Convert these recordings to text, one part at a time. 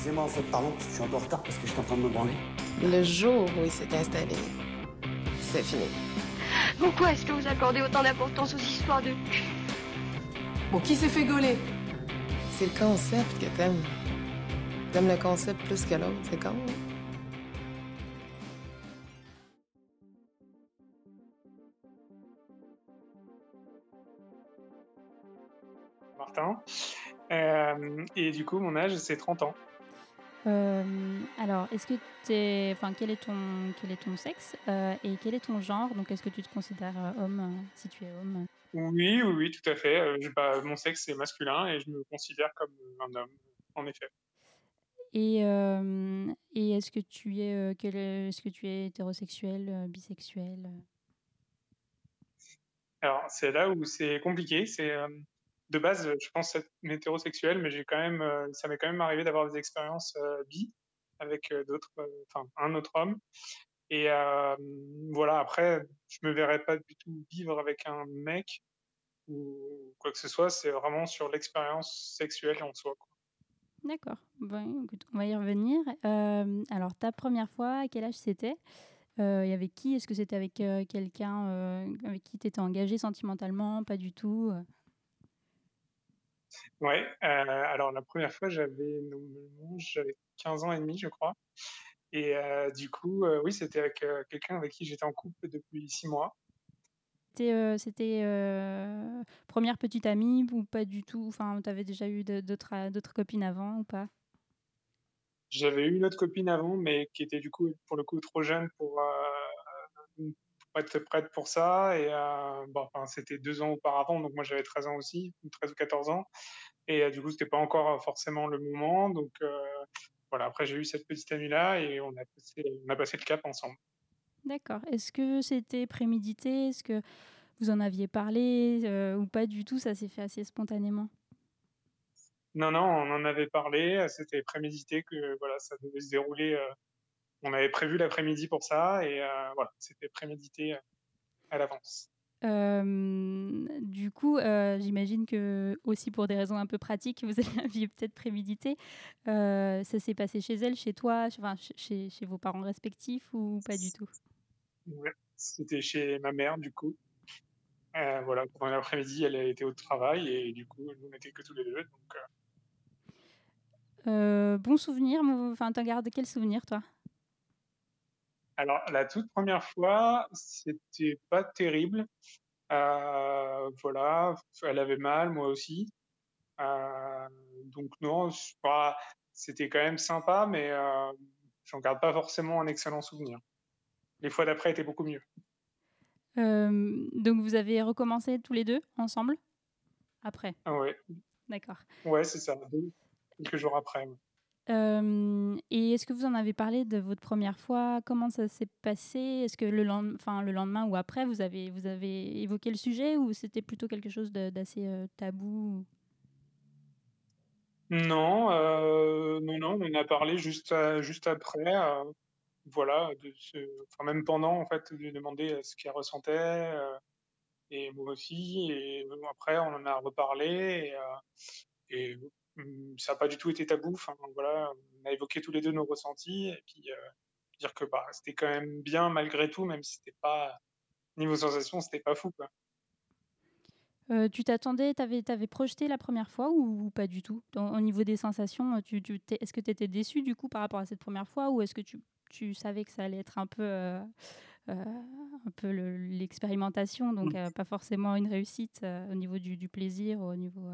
Excusez-moi, en fait, pardon, je suis un peu en retard parce que j'étais en train de me branler. Le jour où il s'est installé, c'est fini. Pourquoi est-ce que vous accordez autant d'importance aux histoires de Bon, qui s'est fait gauler? C'est le concept que t'aimes. T'aimes le concept plus que l'autre, c'est con. hein? Martin. Euh, et du coup, mon âge, c'est 30 ans. Euh, alors, est-ce que t'es, enfin, quel est ton, quel est ton sexe euh, et quel est ton genre? Donc, est-ce que tu te considères euh, homme euh, si tu es homme? Oui, oui, oui, tout à fait. Je- bah, mon sexe, c'est masculin et je me considère comme un homme, en effet. Et, et est-ce que tu es, quel est- est-ce que tu es hétérosexuel, bisexuel? Alors, c'est là où c'est compliqué. C'est de base, je pense être hétérosexuel, mais j'ai quand même, euh, ça m'est quand même arrivé d'avoir des expériences euh, bi avec euh, d'autres, euh, enfin un autre homme. Et euh, voilà. Après, je me verrais pas du tout vivre avec un mec ou quoi que ce soit. C'est vraiment sur l'expérience sexuelle en soi. D'accord. On va y revenir. Euh, alors, ta première fois, à quel âge c'était? Euh, Et avec qui? Est-ce que c'était avec euh, quelqu'un euh, avec qui tu étais engagé sentimentalement? Pas du tout euh? Ouais. euh, alors la première fois, j'avais normalement, j'avais 15 ans et demi, je crois. Et euh, du coup, euh, oui, c'était avec euh, quelqu'un avec qui j'étais en couple depuis six mois. C'était première petite amie ou pas du tout? Enfin, tu avais déjà eu d'autres copines avant ou pas? J'avais eu une autre copine avant, mais qui était du coup, pour le coup, trop jeune pour, euh, être prête pour ça. Et euh, bon, enfin, c'était deux ans auparavant, donc moi j'avais 13 ans aussi, 13 ou 14 ans. Et euh, du coup, c'était pas encore forcément le moment. Donc euh, voilà, après j'ai eu cette petite amie-là et on a passé, on a passé le cap ensemble. D'accord. Est-ce que c'était prémédité? Est-ce que vous en aviez parlé euh, ou pas du tout? Ça s'est fait assez spontanément Non, non, on en avait parlé, c'était prémédité que voilà, ça devait se dérouler. On avait prévu l'après-midi pour ça et euh, voilà, c'était prémédité euh, à l'avance. Euh, du coup, euh, j'imagine que aussi pour des raisons un peu pratiques, vous aviez peut-être prémédité. Euh, ça s'est passé chez elle, chez toi, chez, enfin, chez, chez vos parents respectifs ou pas du tout? Ouais, c'était chez ma mère du coup. Voilà, pendant l'après-midi, elle était au travail et du coup, nous n'étions que tous les deux. Donc, Bon souvenir, enfin, t'en gardes quel souvenir toi? Alors, la toute première fois, c'était pas terrible. Euh, voilà, elle avait mal, moi aussi. Euh, donc non, c'était quand même sympa, mais euh, j'en garde pas forcément un excellent souvenir. Les fois d'après étaient beaucoup mieux. Donc vous avez recommencé tous les deux ensemble? Après, Ah ouais, d'accord. ouais, c'est ça. quelques jours après. ouais. Et est-ce que vous en avez parlé de votre première fois? Comment ça s'est passé? Est-ce que le, lendemain ou après, vous avez, évoqué le sujet ou c'était plutôt quelque chose d'assez tabou Non, euh, non, non, on en a parlé juste, après. voilà, même pendant en fait, de demander ce qu'elle ressentait et moi aussi. Et après, on en a reparlé et, et ça n'a pas du tout été tabou. Enfin voilà, on a évoqué tous les deux nos ressentis et puis euh, dire que bah c'était quand même bien malgré tout, même si c'était pas niveau sensation, c'était pas fou quoi. Euh, Tu t'attendais, t'avais, t'avais projeté la première fois ou, ou pas du tout? Au niveau des sensations, tu, tu t'es- est-ce que tu étais déçu du coup par rapport à cette première fois ou est-ce que tu, tu savais que ça allait être un peu, euh, euh, un peu le- l'expérimentation, donc Mm. euh, pas forcément une réussite euh, au niveau du, du plaisir, au niveau...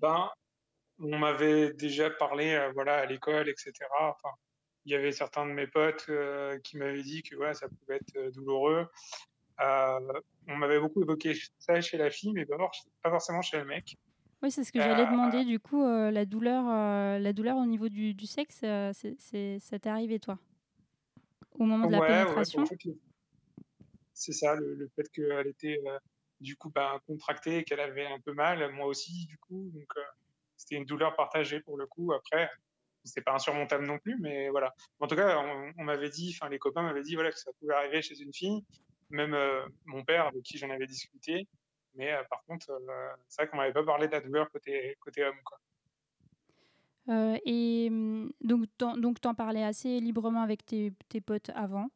Ben, on m'avait déjà parlé, euh, voilà, à l'école, etc. Enfin, il y avait certains de mes potes euh, qui m'avaient dit que ouais, ça pouvait être euh, douloureux. On m'avait beaucoup évoqué ça chez la fille, mais pas for- pas forcément chez le mec. Oui, c'est ce que j'allais demander. Du coup, la douleur, la douleur au niveau du, du sexe, c'est, c'est- ça t'est arrivé toi? Au moment de la Ouais, pénétration? c'est ça, le, le fait qu'elle était euh, du coup ben, contractée et qu'elle avait un peu mal, moi aussi, du coup. Donc, euh, c'était une douleur partagée pour le coup. Après, c'était pas insurmontable non plus, mais voilà. En tout cas, on, on m'avait dit, enfin, les copains m'avaient dit voilà, que ça pouvait arriver chez une fille, même euh, mon père, avec qui j'en avais discuté. Mais euh, par contre, c'est vrai qu'on m'avait pas parlé de la douleur côté, côté homme, quoi. Et hum, donc, t'en, donc, t'en parlais assez librement avec tes, tes potes avant?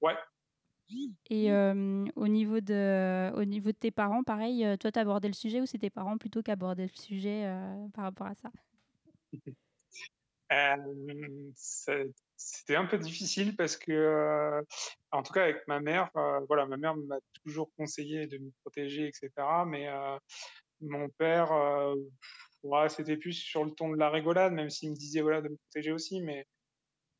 Ouais. Et euh, au, niveau de, au niveau de tes parents, pareil, toi, t'abordais le sujet ou c'est tes parents plutôt qui abordaient le sujet euh, par rapport à ça? Euh, ça- C'était un peu difficile parce que, en tout cas avec ma mère, voilà, ma mère m'a toujours conseillé de me protéger, etc. Mais mon père, ouais, c'était plus sur le ton de la rigolade, même s'il me disait voilà de me protéger aussi, mais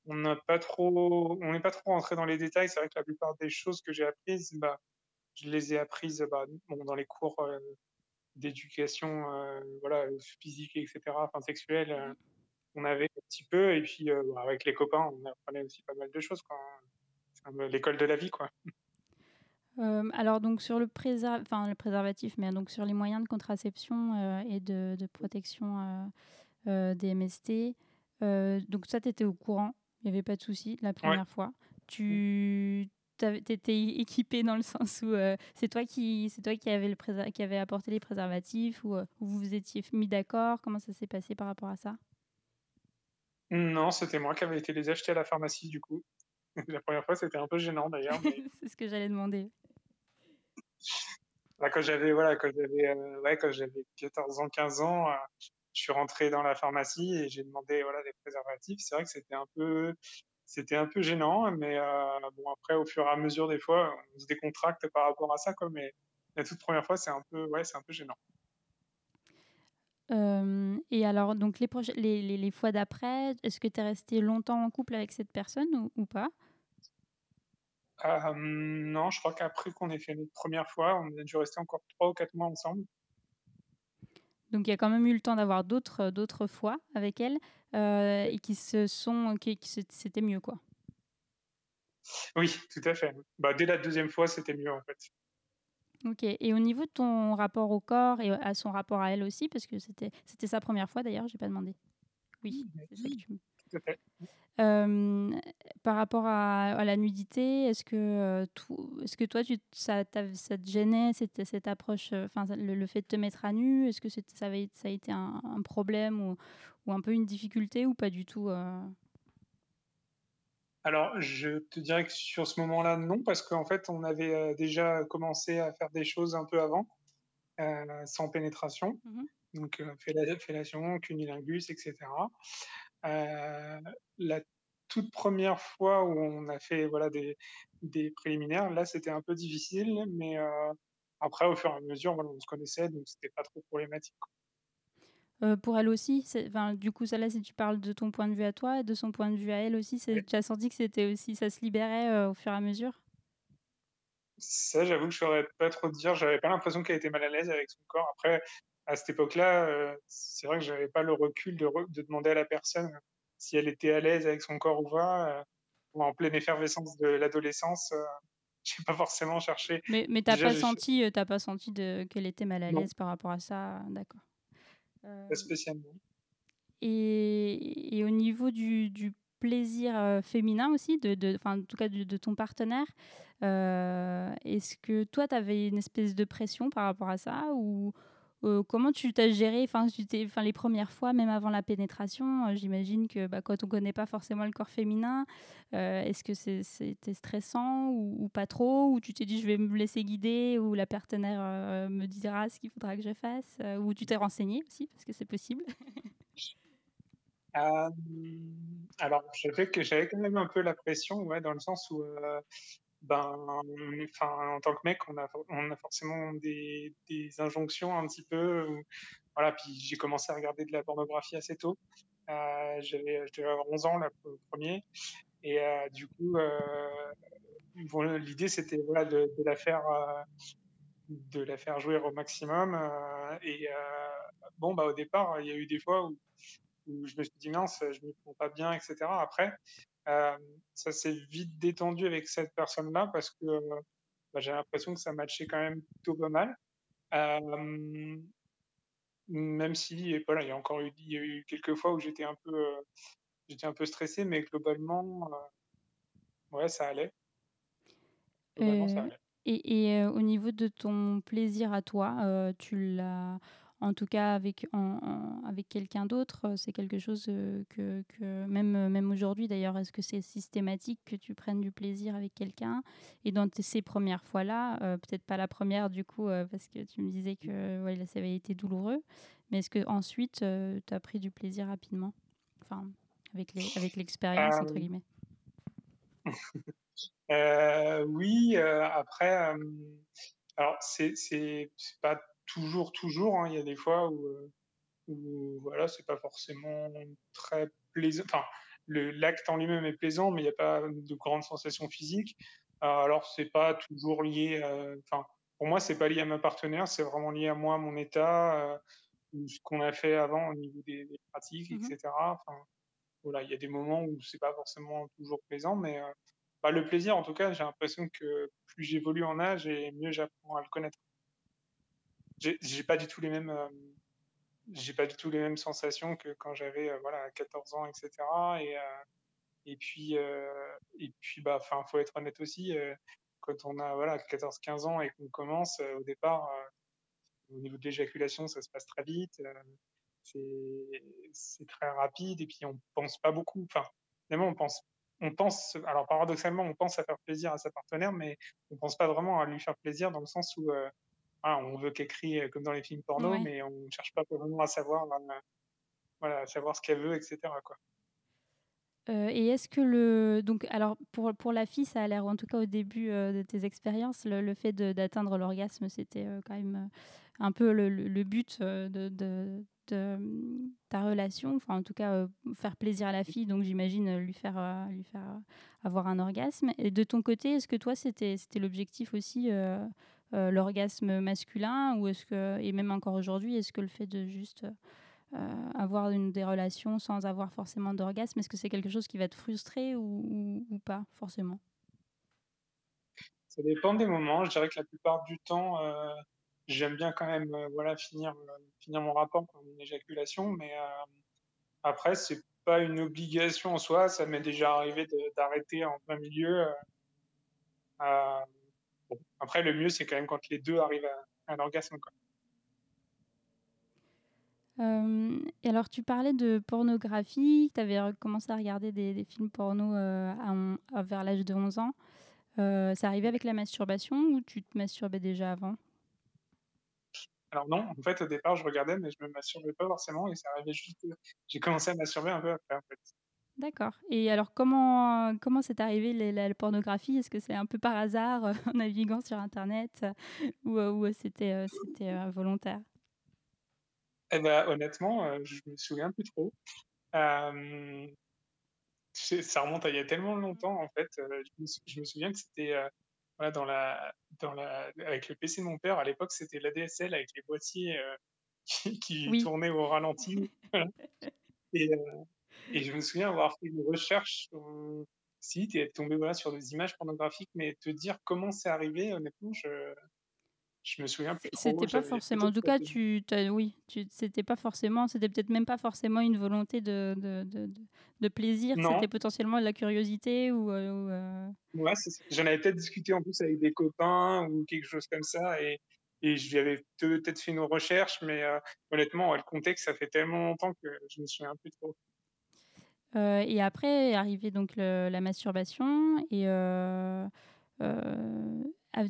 on n'a pas trop, on n'est pas trop rentré dans les détails. C'est vrai que la plupart des choses que j'ai apprises, bah, je les ai apprises bah, bon, dans les cours euh, d'éducation, euh, voilà, physique, etc. Enfin sexuelle. euh, on avait un petit peu, et puis euh, avec les copains, on apprenait aussi pas mal de choses. quoi. C'est L'école de la vie, quoi. Alors donc sur le, préser- enfin, le préservatif, mais donc sur les moyens de contraception et de, de protection des MST, donc ça tu étais au courant, il n'y avait pas de souci la première fois. Tu étais équipé dans le sens où euh, c'est toi qui c'est toi qui avait le préser- qui avait apporté les préservatifs ou euh, où vous vous étiez mis d'accord? Comment ça s'est passé par rapport à ça? Non, c'était moi qui avais été les acheter à la pharmacie, du coup. la première fois, c'était un peu gênant d'ailleurs. Mais... C'est ce que j'allais demander. Là, quand j'avais voilà, quand j'avais euh, ouais, quand j'avais 14 ans, 15 ans, euh, je suis rentré dans la pharmacie et j'ai demandé voilà des préservatifs. C'est vrai que c'était un peu c'était un peu gênant, mais euh, bon après au fur et à mesure des fois, on se décontracte par rapport à ça, quoi. Mais la toute première fois, c'est un peu ouais, c'est un peu gênant. Euh, et alors, donc les, proche- les, les, les fois d'après, est-ce que tu es resté longtemps en couple avec cette personne ou, ou pas? Euh, non, je crois qu'après qu'on ait fait notre première fois, on a dû rester encore trois ou quatre mois ensemble. Donc il y a quand même eu le temps d'avoir d'autres d'autres fois avec elle euh, et qui se sont qui, c'était mieux quoi. Oui, tout à fait. Bah, dès la deuxième fois, c'était mieux en fait. Ok. Et au niveau de ton rapport au corps et à son rapport à elle aussi, parce que c'était c'était sa première fois d'ailleurs, j'ai pas demandé. Oui, c'est ça que tu Tout à fait. Euh, par rapport à, à la nudité, est-ce que, euh, tout- est-ce que toi, tu, ça, te gênait cette, cette approche, euh, le, le fait de te mettre à nu Est-ce que ça, avait, ça a été un, un problème ou, ou un peu une difficulté ou pas du tout euh? Alors, je te dirais que sur ce moment-là, non, parce qu'en fait, on avait déjà commencé à faire des choses un peu avant, euh, sans pénétration. Mhm. Donc, fella- fellation, cunilingus, etc. Euh, la toute première fois où on a fait voilà, des, des préliminaires, là, c'était un peu difficile, mais euh, après, au fur et à mesure, voilà, on se connaissait, donc c'était pas trop problématique. Euh, pour elle aussi, enfin, du coup, ça là, si tu parles de ton point de vue à toi et de son point de vue à elle aussi, Oui. tu as senti que c'était aussi, ça se libérait au fur et à mesure? Ça, j'avoue que je saurais pas trop te dire. J'avais pas l'impression qu'elle était mal à l'aise avec son corps. Après, à cette époque-là, euh, c'est vrai que j'avais pas le recul de, re- de demander à la personne si elle était à l'aise avec son corps ou pas. euh, en pleine effervescence de l'adolescence, euh, j'ai pas forcément cherché. Mais, mais t'as pas senti, pas senti qu'elle était mal à l'aise par rapport à ça, d'accord. Pas spécialement. Et, et au niveau du, du plaisir euh, féminin aussi, de, de, en tout cas de, de ton partenaire, euh, est-ce que toi, tu avais une espèce de pression par rapport à ça ou comment tu t'as géré enfin, les premières fois, même avant la pénétration J'imagine que bah, quand on connaît pas forcément le corps féminin, est-ce que c'était stressant ou, pas trop? Ou tu t'es dit je vais me laisser guider Ou la partenaire me dira ce qu'il faudra que je fasse Ou tu t'es renseigné aussi, parce que c'est possible? Alors, j'avais que j'avais quand même un peu la pression, ouais, dans le sens où, ben, en tant que mec, on a, forcément des, injonctions un petit peu. voilà, puis j'ai commencé à regarder de la pornographie assez tôt. Euh, j'avais, je devais avoir 11 ans là, le premier, et euh, du coup, euh, l'idée c'était voilà de, la faire, euh, de la faire jouer au maximum. et bon, bah au départ, il y a eu des fois où où je me suis dit mince, je me prends pas bien, etc. Après, euh, ça s'est vite détendu avec cette personne-là parce que euh, bah, j'ai l'impression que ça matchait quand même plutôt pas mal. Euh, même si, et voilà, il y a encore eu, il y a eu quelques fois où j'étais un peu, euh, j'étais un peu stressé, mais globalement, ouais, ça allait. Globalement, ça allait. Et, et, au niveau de ton plaisir à toi, tu l'as en tout cas avec, avec quelqu'un d'autre, c'est quelque chose que, que même, même aujourd'hui d'ailleurs, est-ce que c'est systématique que tu prennes du plaisir avec quelqu'un? Et dans ces premières fois-là, peut-être pas la première du coup, parce que tu me disais que ouais, ça avait été douloureux, mais est-ce que ensuite tu as pris du plaisir rapidement? Enfin, avec l'expérience, avec entre guillemets. Euh, oui, euh, après, euh, alors c'est pas toujours, toujours. Hein. Il y a des fois où, où voilà, c'est pas forcément très plaisant. Enfin, l'acte en lui-même est plaisant, mais il n'y a pas de grandes sensations physiques. alors, c'est pas toujours lié. Enfin, pour moi, c'est pas lié à ma partenaire, c'est vraiment lié à moi, mon état, ce qu'on a fait avant au niveau des, pratiques, mmh etc. Enfin, voilà, il y a des moments où c'est pas forcément toujours plaisant, mais bah, le plaisir, en tout cas, j'ai l'impression que plus j'évolue en âge et mieux j'apprends à le connaître. J'ai pas du tout les mêmes, euh, j'ai pas du tout les mêmes sensations que quand j'avais euh, voilà 14 ans, etc. Et, euh, et puis et puis bah, enfin, faut être honnête aussi. quand on a voilà 14-15 ans et qu'on commence au départ, au niveau de l'éjaculation, ça se passe très vite. c'est très rapide et puis on pense pas beaucoup. Enfin, finalement, on pense on pense, alors paradoxalement, on pense à faire plaisir à sa partenaire, mais on pense pas vraiment à lui faire plaisir dans le sens où euh, on veut qu'elle crie euh, comme dans les films porno, mais on ne cherche pas vraiment à savoir, euh, voilà, savoir ce qu'elle veut, etc. Quoi. et est-ce que le donc alors pour, pour la fille ça a l'air en tout cas au début de tes expériences le, fait d'atteindre l'orgasme c'était quand même un peu le, but de, Mmh, ta relation, enfin en tout cas euh, faire plaisir à la fille, donc j'imagine euh, lui faire euh, lui faire avoir un orgasme. Et de ton côté, est-ce que toi c'était c'était l'objectif aussi l'orgasme masculin ou est-ce que et même encore aujourd'hui, est-ce que le fait de juste avoir une des relations sans avoir forcément d'orgasme, est-ce que c'est quelque chose qui va te frustrer ou, pas forcément? Ça dépend des moments. Je dirais que la plupart du temps, j'aime bien quand même euh, voilà finir euh, mon rapport comme une éjaculation mais euh, après c'est pas une obligation en soi ça m'est déjà arrivé d'arrêter en plein milieu après le mieux c'est quand même quand les deux arrivent à, l'orgasme et alors, tu parlais de pornographie, tu avais commencé à regarder des, films porno vers l'âge de 11 ans. ça arrivait avec la masturbation ou tu te masturbais déjà avant? Alors non, en fait, au départ, je regardais, mais je me masturbais pas forcément, et ça arrivait juste. J'ai commencé à masturber un peu après, en fait. D'accord. Et alors, comment comment c'est arrivé la, pornographie? Est-ce que c'est un peu par hasard, euh, en naviguant sur Internet, euh, ou, euh, ou c'était c'était volontaire? Eh ben, honnêtement, je me souviens plus trop. ça remonte à il y a tellement longtemps, en fait. je me souviens que c'était dans la, dans la, avec le PC de mon père, à l'époque, c'était l'ADSL avec les boîtiers euh, qui, tournaient au ralenti. et, euh, et, je me souviens avoir fait une recherche sur le site et être tombé voilà, sur des images pornographiques, mais te dire comment c'est arrivé, honnêtement, je, je me souviens plus C'était pas forcément. En tout cas, tu, oui, tu, c'était pas forcément. C'était peut-être même pas forcément une volonté de, de, de, de plaisir. C'était potentiellement de la curiosité ou. Euh, euh Ouais, j'en avais peut-être discuté en plus avec des copains ou quelque chose comme ça et, et je lui avais peut-être fait une recherche, mais euh, honnêtement, le contexte, ça fait tellement longtemps que je me souviens plus trop. Euh, et après est arrivée donc la masturbation et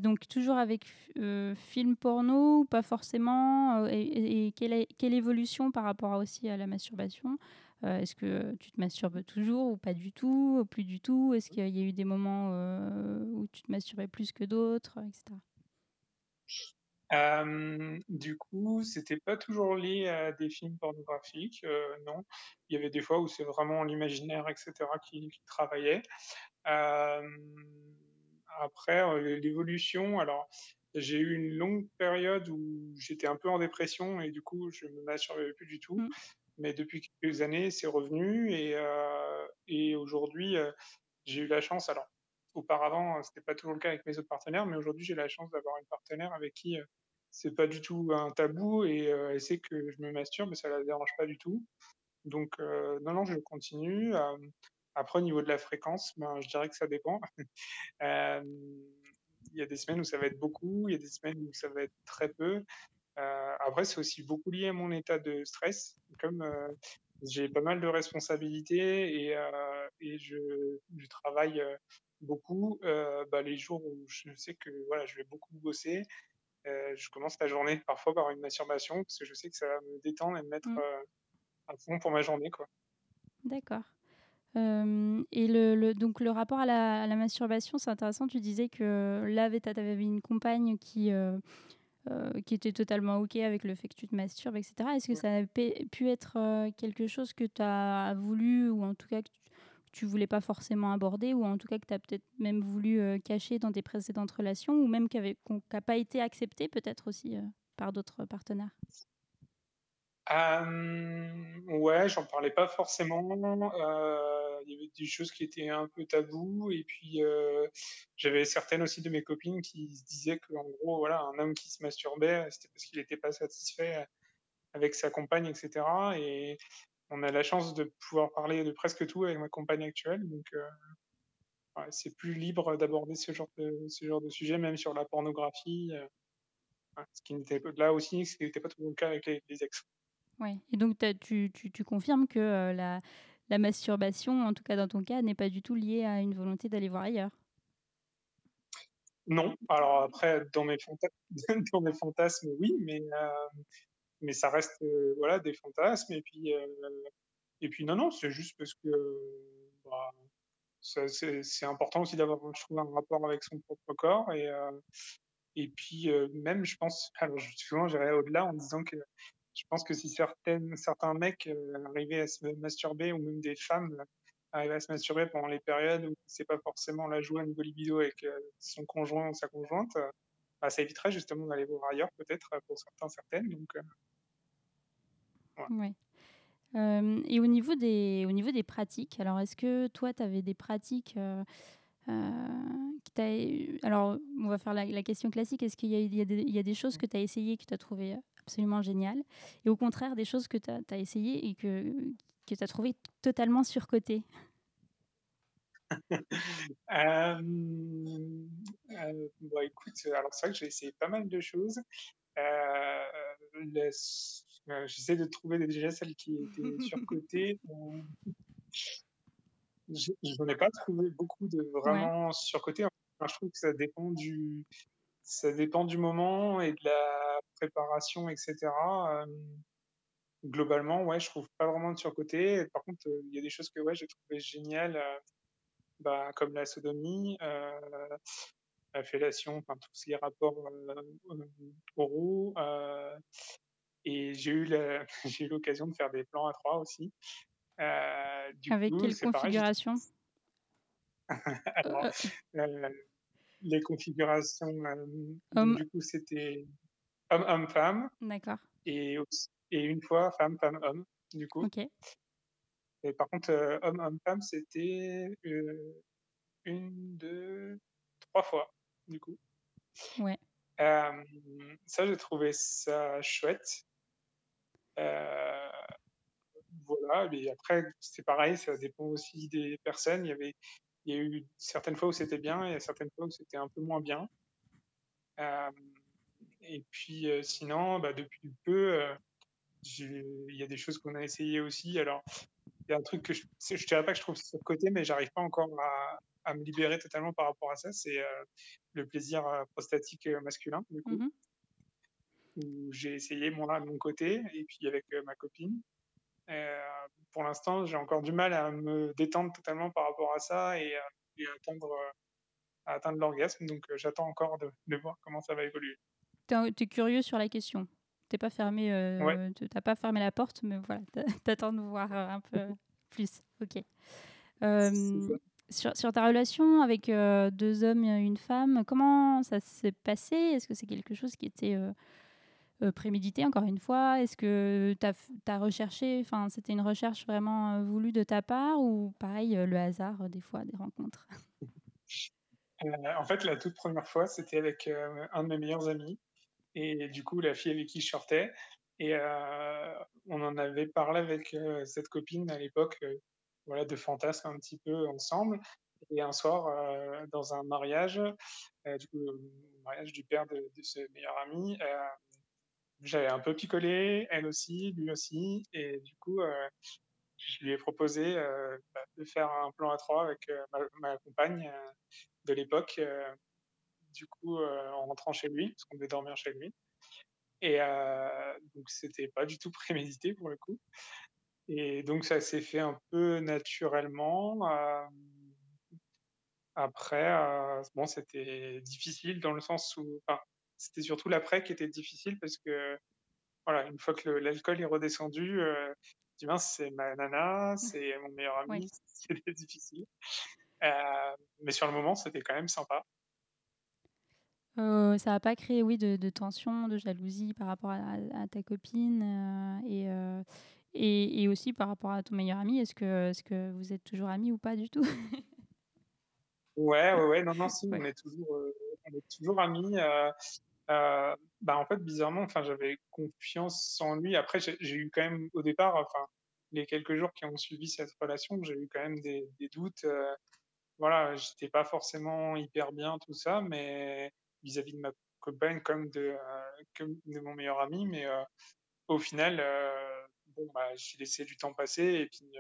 donc toujours avec euh, film porno ou pas forcément Et, quelle, quelle, évolution par rapport aussi à la masturbation? Est-ce que tu te masturbes toujours ou pas du tout, ou plus du tout? Est-ce qu'il y a eu des moments où tu te masturbais plus que d'autres, etc. du coup, c'était pas toujours lié à des films pornographiques, non. Il y avait des fois où c'est vraiment l'imaginaire, etc., qui, qui travaillait. Après, euh, l'évolution, alors j'ai eu une longue période où j'étais un peu en dépression et du coup, je ne me masturbais plus du tout. Mmh. Mais depuis quelques années, c'est revenu et, euh, et aujourd'hui, euh, j'ai eu la chance. Alors, auparavant, ce n'était pas toujours le cas avec mes autres partenaires, mais aujourd'hui, j'ai la chance d'avoir une partenaire avec qui c'est pas du tout un tabou et elle sait que je me masturbe, mais ça la dérange pas du tout. Donc, non, non, je continue. Après, au niveau de la fréquence, ben, je dirais que ça dépend. il y a des semaines où ça va être beaucoup, il y a des semaines où ça va être très peu. après, c'est aussi beaucoup lié à mon état de stress. Comme j'ai pas mal de responsabilités et, et je, je, travaille beaucoup, bah, les jours où je sais que voilà, je vais beaucoup bosser, je commence la journée parfois par une masturbation parce que je sais que ça va me détendre et me mettre mmh. à fond pour ma journée. Quoi. D'accord. et le, le, donc le rapport à la, à la masturbation, c'est intéressant. Tu disais que là, tu avais une compagne qui, qui était totalement OK avec le fait que tu te masturbes, etc. Est-ce que ça a pu être quelque chose que tu as voulu, ou en tout cas que tu, ne voulais pas forcément aborder, ou en tout cas que tu as peut-être même voulu cacher dans tes précédentes relations, ou même qui n'a pas été accepté peut-être aussi par d'autres partenaires? Ouais, j'en parlais pas forcément. il y avait des choses qui étaient un peu tabous. Et puis, j'avais certaines aussi de mes copines qui se disaient qu'en gros, voilà, un homme qui se masturbait, c'était parce qu'il n'était pas satisfait avec sa compagne, etc. Et on a la chance de pouvoir parler de presque tout avec ma compagne actuelle. Donc, c'est plus libre d'aborder ce genre de, ce genre de sujet, même sur la pornographie. ce qui n'était là aussi, ce qui n'était pas tout le cas avec les, les ex. Ouais. Et donc, tu, tu, tu, confirmes que euh, la, la, masturbation, en tout cas dans ton cas, n'est pas du tout liée à une volonté d'aller voir ailleurs? Non. Alors après, dans mes, fantasmes, dans mes fantasmes, oui, mais, euh, mais ça reste euh, voilà, des fantasmes. Et puis, et puis non, non, c'est juste parce que bah, c'est important aussi d'avoir, je un rapport avec son propre corps. Et, et puis, même, je pense, alors souvent, j'irais au-delà en disant que je pense que si certaines, certains mecs euh, arrivaient à se masturber, ou même des femmes euh, arrivaient à se masturber pendant les périodes où c'est pas forcément la joie au niveau libido avec euh, son conjoint ou sa conjointe, bah, ça éviterait justement d'aller voir ailleurs peut-être pour certains, certaines. Donc, ouais. et au niveau, des, au niveau des pratiques, alors est-ce que toi, tu avais des pratiques qui alors, on va faire la, question classique. Est-ce qu'il y, y, y, a des choses que tu as essayées que tu as trouvées absolument génial. Et au contraire, des choses que tu as, essayées et que, que tu as trouvées totalement surcotées? Euh, euh, bon, écoute, alors c'est vrai que j'ai essayé pas mal de choses. Euh, euh J'essaie de trouver déjà celles qui étaient surcotées. je n'en ai pas trouvé beaucoup de vraiment surcotées. je trouve que ça dépend du, ça dépend du moment et de la préparation, etc. globalement, ouais, je trouve pas vraiment de surcoté. Par contre, il y a des choses que ouais, j'ai trouvé géniales, bah, comme la sodomie, la fellation, enfin tous ces rapports oraux. Et j'ai eu j'ai eu l'occasion de faire des plans à trois aussi. Avec quelle configuration? Alors, les configurations, du coup, c'était homme, homme, femme. D'accord. Et, et une fois femme, femme, homme, du coup. Ok. Et par contre, euh, homme, homme, femme, c'était euh, une, deux, trois fois, du coup. Ouais. Euh, ça, j'ai trouvé ça chouette. Voilà, mais après, c'est pareil, ça dépend aussi des personnes. Il y avait il y a eu certaines fois où c'était bien et certaines fois où c'était un peu moins bien. Euh, et puis euh, sinon, bah, depuis peu, euh, il y a des choses qu'on a essayées aussi. Alors, il y a un truc que je ne dirais pas que je trouve sur le côté, mais j'arrive pas encore à, à, me libérer totalement par rapport à ça. C'est le plaisir prostatique masculin, du coup. Mm-hmm. Où j'ai essayé mon, de mon côté et puis avec ma copine. Euh, pour l'instant, j'ai encore du mal à me détendre totalement par rapport à ça et, euh, à atteindre, euh, à atteindre l'orgasme. Donc, j'attends encore de, voir comment ça va évoluer. Tu es, curieux sur la question. T'es pas fermé, t'as pas fermé la porte, mais voilà, t'attends de voir un peu plus. Ok. Sur, sur, ta relation avec deux hommes et une femme, comment ça s'est passé? Est-ce que c'est quelque chose qui était euh, prémédité, encore une fois? Est-ce que tu as, recherché, enfin, c'était une recherche vraiment euh, voulue de ta part ou pareil, euh, le hasard, des fois, des rencontres? En fait, la toute première fois, c'était avec un de mes meilleurs amis et du coup, la fille avec qui je sortais. Et on en avait parlé avec cette copine à l'époque, voilà, de fantasmes un petit peu ensemble. Et un soir, dans un mariage, du coup, mariage du père de ce meilleur ami, j'avais un peu picolé, elle aussi, lui aussi, et du coup, je lui ai proposé bah, de faire un plan à trois avec ma, ma, compagne de l'époque, du coup, en rentrant chez lui, parce qu'on devait dormir chez lui. Et donc, c'était pas du tout prémédité pour le coup. Et donc, ça s'est fait un peu naturellement. après, bon, c'était difficile dans le sens où, c'était surtout l'après qui était difficile parce que, voilà, une fois que l'alcool est redescendu, euh, je dis c'est ma nana, c'est mon meilleur ami, c'était difficile. mais sur le moment, c'était quand même sympa. Euh, ça n'a pas créé, oui, de, de, tension, de jalousie par rapport à, ta copine euh, et, euh, et, et, aussi par rapport à ton meilleur ami. Est-ce que, est -ce que vous êtes toujours amis ou pas du tout? Ouais, ouais, ouais, non, non, si, on, est toujours, on est toujours amis. Bah, en fait, bizarrement, enfin, j'avais confiance en lui. Après, j'ai eu quand même, au départ, enfin, les quelques jours qui ont suivi cette relation, j'ai eu quand même des, doutes. voilà, j'étais pas forcément hyper bien, tout ça, mais vis-à-vis de ma compagne comme de, euh, de mon meilleur ami. Mais euh, au final, euh, bon, bah, j'ai laissé du temps passer et puis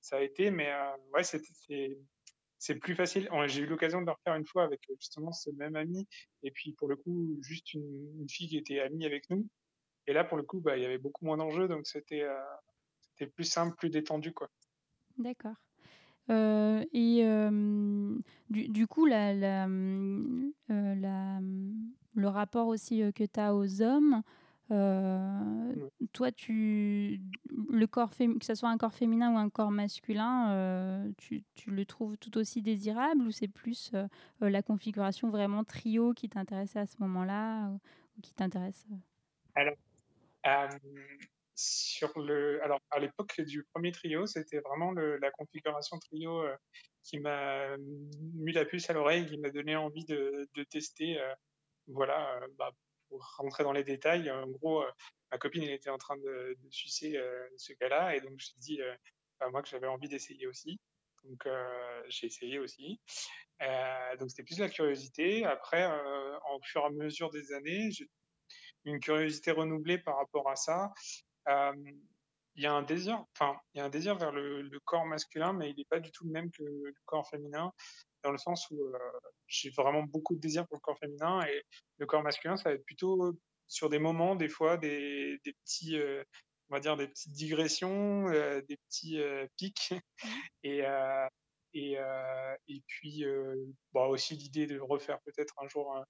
ça a été. Mais ouais, c'était c'est plus facile. J'ai eu l'occasion de le refaire une fois avec justement ce même ami, et puis pour le coup, juste une, fille qui était amie avec nous. Et là, pour le coup, bah, il y avait beaucoup moins d'enjeux, donc c'était c'était plus simple, plus détendu. D'accord. Euh, et du, coup, la, le rapport aussi que tu as aux hommes, toi, tu, le corps que ce soit un corps féminin ou un corps masculin, tu, tu, le trouves tout aussi désirable ou c'est plus la configuration vraiment trio qui t'intéressait à ce moment-là ou qui t'intéresse Alors, sur le, alors à l'époque du premier trio, c'était vraiment le, la configuration trio qui m'a mis la puce à l'oreille, qui m'a donné envie de, de tester. Voilà, bah, pour rentrer dans les détails, en gros, ma copine elle était en train de, sucer ce gars-là, et donc je dit bah, moi que j'avais envie d'essayer aussi. Donc j'ai essayé aussi. donc c'était plus la curiosité. Après, en fur et à mesure des années, j'ai une curiosité renouvelée par rapport à ça il y a un désir, enfin, il y a un désir vers le, corps masculin, mais il n'est pas du tout le même que le corps féminin, dans le sens où j'ai vraiment beaucoup de désir pour le corps féminin et le corps masculin, ça va être plutôt sur des moments, des fois, des, des petits, on va dire, des petites digressions, des petits pics, mmh. et et, et puis bah aussi l'idée de refaire peut-être un jour un,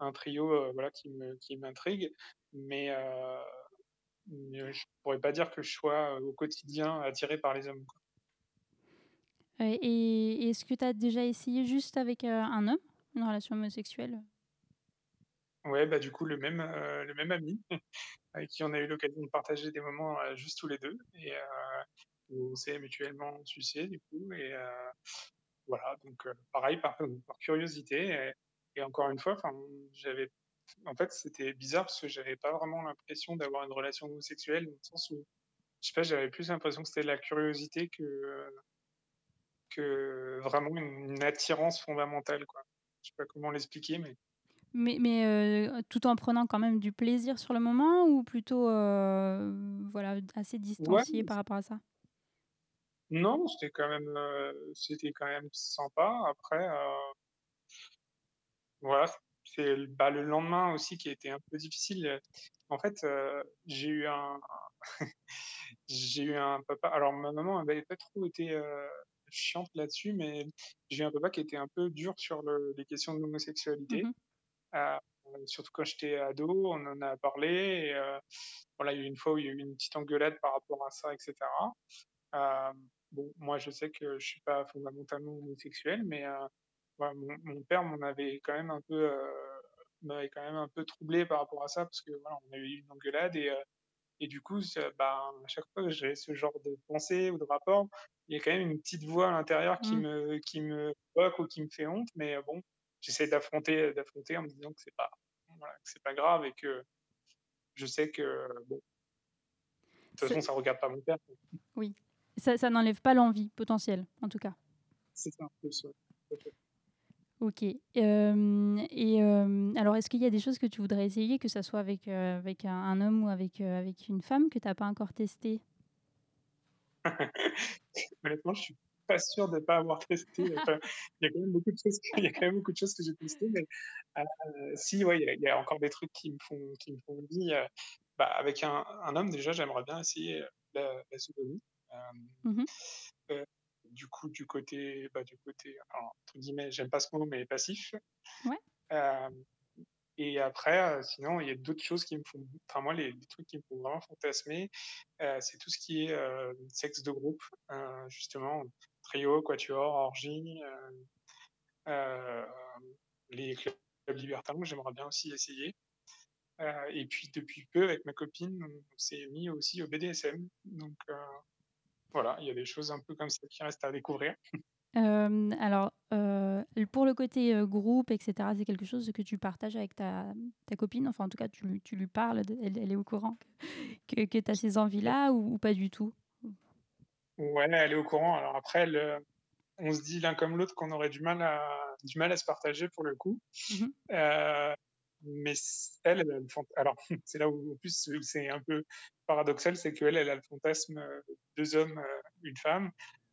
un trio, voilà, qui me qui m'intrigue, mais je je pourrais pas dire que je sois au quotidien attiré par les hommes. Et est-ce que tu as déjà essayé juste avec un homme, une relation homosexuelle? Ouais, bah du coup le même le même ami avec qui on a eu l'occasion de partager des moments juste tous les deux et où on s'est mutuellement sucé du coup et voilà donc pareil par, curiosité et, encore une fois j'avais en fait, c'était bizarre parce que j'avais pas vraiment l'impression d'avoir une relation homosexuelle, dans le sens où, je sais pas, j'avais plus l'impression que c'était la curiosité que, que vraiment une, attirance fondamentale, quoi. Je sais pas comment l'expliquer, mais. Mais, mais euh, tout en prenant quand même du plaisir sur le moment ou plutôt euh, voilà, assez distancié par rapport à ça? Non, c'était quand même euh, c'était quand même sympa. Après, voilà, c'est bah, le lendemain aussi qui a été un peu difficile. En fait, euh, j'ai eu un j'ai eu un papa. Alors ma maman n'avait pas trop été euh, chiante là-dessus, mais j'ai un papa qui était un peu dur sur le, les questions de l'homosexualité. Mmh euh, surtout quand j'étais ado, on en a parlé. Et, voilà, il y a eu une fois où il y a eu une petite engueulade par rapport à ça, etc. bon, moi, je sais que je suis pas fondamentalement homosexuel, mais mon, père m'en avait quand même un peu euh, m'avait quand même un peu troublé par rapport à ça parce que voilà on a eu une engueulade et euh, et du coup bah, à chaque fois que j'ai ce genre de pensée ou de rapport. Il y a quand même une petite voix à l'intérieur qui mmh. me qui me bloque ou qui me fait honte mais euh, bon j'essaie d'affronter d'affronter en me disant que c'est pas voilà, que c'est pas grave et que je sais que bon de toute façon ça regarde pas mon père oui. Ça, ça n'enlève pas l'envie potentielle en tout cas. C'est ça, Ok. Euh, et euh, alors, est-ce qu'il y a des choses que tu voudrais essayer, que ce soit avec, euh, avec un, un homme ou avec, euh, avec une femme, que tu n'as pas encore testé Honnêtement, je suis pas sûr de pas avoir testé. Enfin, il y a quand même beaucoup de choses, il y a quand même beaucoup de choses que j'ai testées, mais euh, si, ouais, il y, a, il y a encore des trucs qui me font, qui me font envie. euh, bah, avec un, un homme, déjà, j'aimerais bien essayer la, la sodomie. Euh, Mhm. Du coup, du côté, bah, du côté, entre guillemets, j'aime pas ce mot, mais passif. Ouais. Euh, et après, euh, sinon, il y a d'autres choses qui me font, enfin moi, les, les trucs qui me font vraiment fantasmer, euh, c'est tout ce qui est sexe de groupe, justement, trio, quatuor, orgie, les clubs libertins, j'aimerais bien aussi essayer. Euh, et puis depuis peu, avec ma copine, on s'est mis aussi au BDSM. Donc euh, voilà, il y a des choses un peu comme ça qui restent à découvrir. Euh, alors, euh, pour le côté euh, groupe, etc., c'est quelque chose que tu partages avec ta, ta copine? Enfin, en tout cas, tu, lui- tu lui parles, de- elle, elle est au courant que, que, tu as ces envies-là ou, ou pas du tout? Ouais, elle est au courant. Alors après, on se dit l'un comme l'autre qu'on aurait du mal à du mal à se partager pour le coup. Euh, mais elle, elle a le alors c'est là où en plus c'est un peu paradoxal, c'est qu'elle, elle a le fantasme euh, deux hommes, euh, une femme.